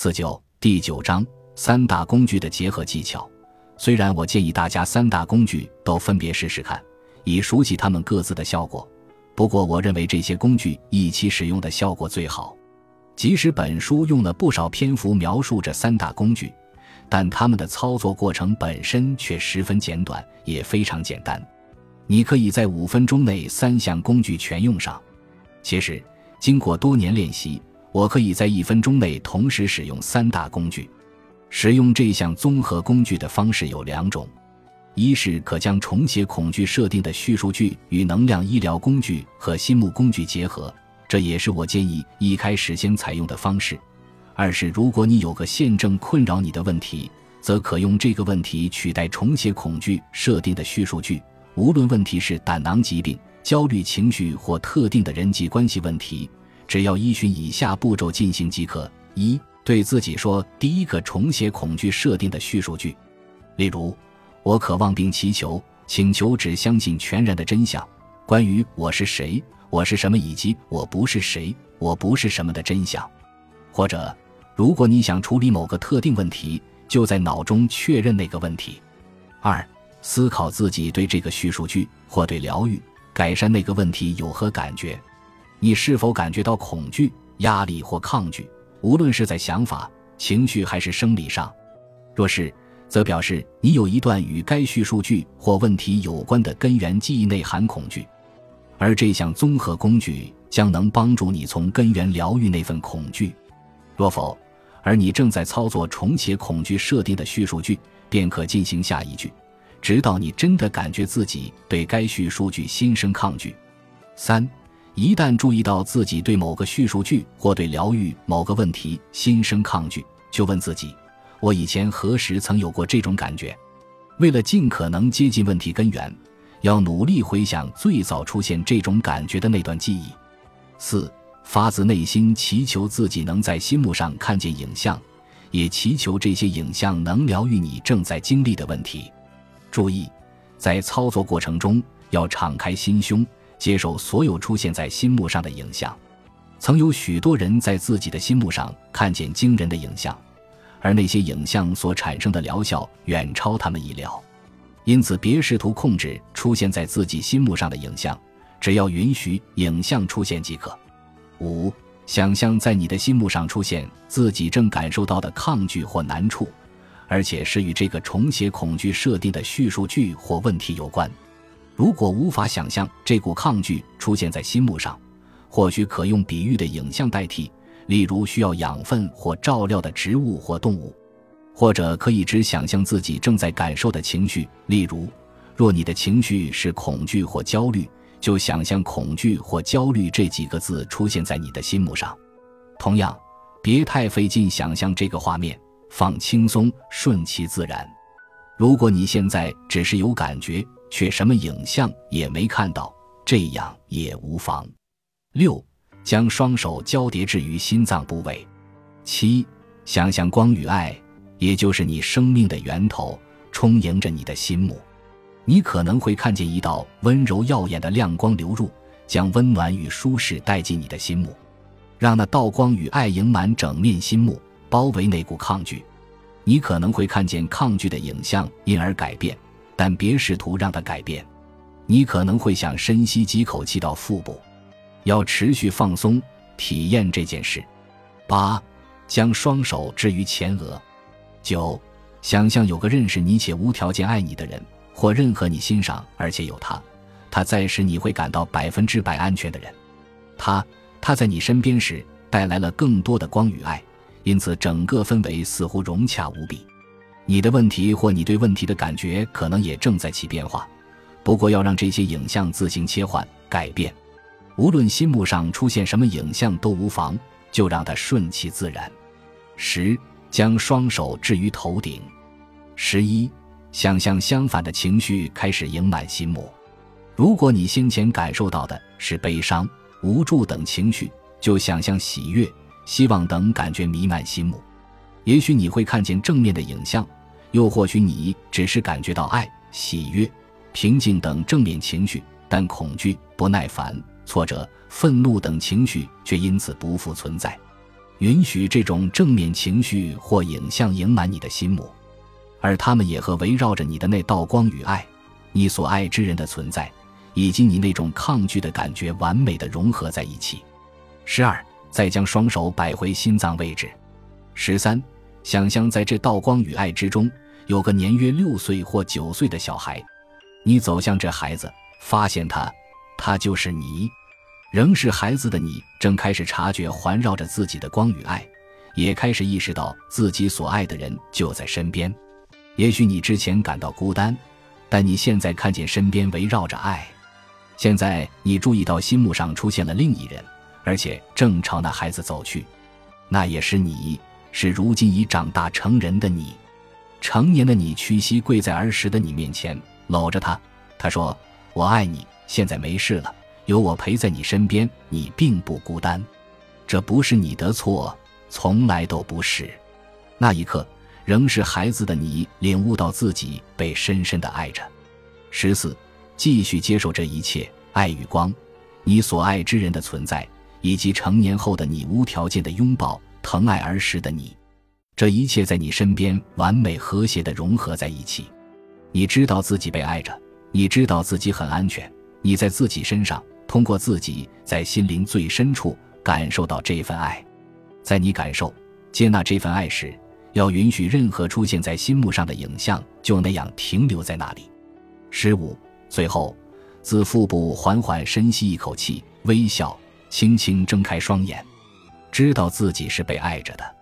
四九第九章三大工具的结合技巧。虽然我建议大家三大工具都分别试试看，以熟悉它们各自的效果，不过我认为这些工具一起使用的效果最好。即使本书用了不少篇幅描述这三大工具，但它们的操作过程本身却十分简短，也非常简单。你可以在五分钟内三项工具全用上。其实，经过多年练习。我可以在一分钟内同时使用三大工具。使用这项综合工具的方式有两种：一是可将重写恐惧设定的叙述句与能量医疗工具和心目工具结合，这也是我建议一开始先采用的方式；二是如果你有个现正困扰你的问题，则可用这个问题取代重写恐惧设定的叙述句。无论问题是胆囊疾病、焦虑情绪或特定的人际关系问题。只要依循以下步骤进行即可：一、对自己说第一个重写恐惧设定的叙述句，例如“我渴望并祈求，请求只相信全然的真相，关于我是谁、我是什么以及我不是谁、我不是什么的真相。”或者，如果你想处理某个特定问题，就在脑中确认那个问题。二、思考自己对这个叙述句或对疗愈、改善那个问题有何感觉。你是否感觉到恐惧、压力或抗拒？无论是在想法、情绪还是生理上。若是，则表示你有一段与该叙述句或问题有关的根源记忆内含恐惧，而这项综合工具将能帮助你从根源疗愈那份恐惧。若否，而你正在操作重写恐惧设定的叙述句，便可进行下一句，直到你真的感觉自己对该叙述句心生抗拒。三。一旦注意到自己对某个叙述句或对疗愈某个问题心生抗拒，就问自己：我以前何时曾有过这种感觉？为了尽可能接近问题根源，要努力回想最早出现这种感觉的那段记忆。四，发自内心祈求自己能在心目上看见影像，也祈求这些影像能疗愈你正在经历的问题。注意，在操作过程中要敞开心胸。接受所有出现在心目上的影像，曾有许多人在自己的心目上看见惊人的影像，而那些影像所产生的疗效远超他们意料。因此，别试图控制出现在自己心目上的影像，只要允许影像出现即可。五，想象在你的心目上出现自己正感受到的抗拒或难处，而且是与这个重写恐惧设定的叙述句或问题有关。如果无法想象这股抗拒出现在心目上，或许可用比喻的影像代替，例如需要养分或照料的植物或动物，或者可以只想象自己正在感受的情绪，例如，若你的情绪是恐惧或焦虑，就想象恐惧或焦虑这几个字出现在你的心目上。同样，别太费劲想象这个画面，放轻松，顺其自然。如果你现在只是有感觉，却什么影像也没看到，这样也无妨。六，将双手交叠置于心脏部位。七，想象光与爱，也就是你生命的源头，充盈着你的心目。你可能会看见一道温柔耀眼的亮光流入，将温暖与舒适带进你的心目，让那道光与爱盈满整面心目，包围那股抗拒。你可能会看见抗拒的影像，因而改变。但别试图让它改变，你可能会想深吸几口气到腹部，要持续放松体验这件事。八，将双手置于前额。九，想象有个认识你且无条件爱你的人，或任何你欣赏而且有他，他在时你会感到百分之百安全的人。他，他在你身边时带来了更多的光与爱，因此整个氛围似乎融洽无比。你的问题或你对问题的感觉可能也正在起变化，不过要让这些影像自行切换改变，无论心目上出现什么影像都无妨，就让它顺其自然。十，将双手置于头顶。十一，想象相反的情绪开始盈满心目。如果你先前感受到的是悲伤、无助等情绪，就想象喜悦、希望等感觉弥漫心目。也许你会看见正面的影像。又或许你只是感觉到爱、喜悦、平静等正面情绪，但恐惧、不耐烦、挫折、愤怒等情绪却因此不复存在。允许这种正面情绪或影像盈满你的心目，而他们也和围绕着你的那道光与爱，你所爱之人的存在，以及你那种抗拒的感觉完美的融合在一起。十二，再将双手摆回心脏位置。十三，想象在这道光与爱之中，有个年约六岁或九岁的小孩，你走向这孩子，发现他，他就是你。仍是孩子的你，正开始察觉环绕着自己的光与爱，也开始意识到自己所爱的人就在身边。也许你之前感到孤单，但你现在看见身边围绕着爱。现在你注意到心目上出现了另一人，而且正朝那孩子走去。那也是你，是如今已长大成人的你。成年的你屈膝跪在儿时的你面前，搂着他。他说：“我爱你，现在没事了。”有我陪在你身边，你并不孤单，这不是你的错，从来都不是。那一刻，仍是孩子的你领悟到自己被深深的爱着。十四，继续接受这一切爱与光，你所爱之人的存在，以及成年后的你无条件的拥抱、疼爱儿时的你，这一切在你身边完美和谐的融合在一起。你知道自己被爱着，你知道自己很安全，你在自己身上。通过自己在心灵最深处感受到这份爱，在你感受、接纳这份爱时，要允许任何出现在心目上的影像就那样停留在那里。十五，最后，自腹部缓缓深吸一口气，微笑，轻轻睁开双眼，知道自己是被爱着的。